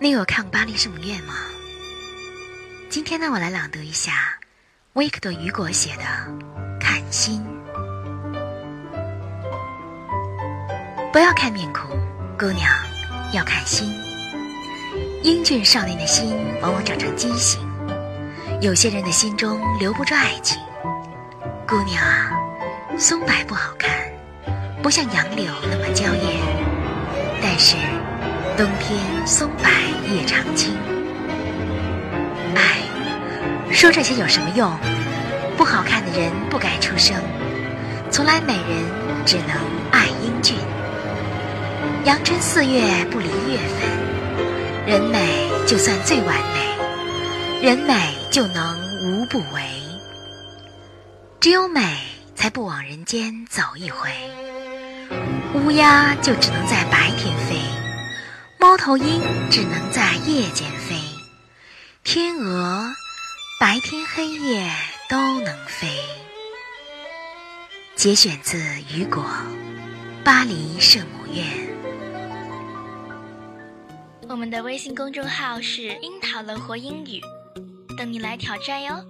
你有看巴黎圣母院吗？今天呢，我来朗读一下维克多·雨果写的《看心》。不要看面孔，姑娘，要看心。英俊少年的心往往长成畸形，有些人的心中留不住爱情。姑娘啊，松柏不好看，不像杨柳那么娇艳，冬天松柏叶常青。哎，说这些有什么用？不好看的人不该出生，从来美人只能爱英俊。阳春四月不离月份，人美就算最完美，人美就能无不为。只有美才不枉人间走一回。乌鸦就只能在白天飞，猫头鹰只能在夜间飞，天鹅白天黑夜都能飞。节选自雨果《巴黎圣母院》。我们的微信公众号是“樱桃乐活英语”，等你来挑战哟。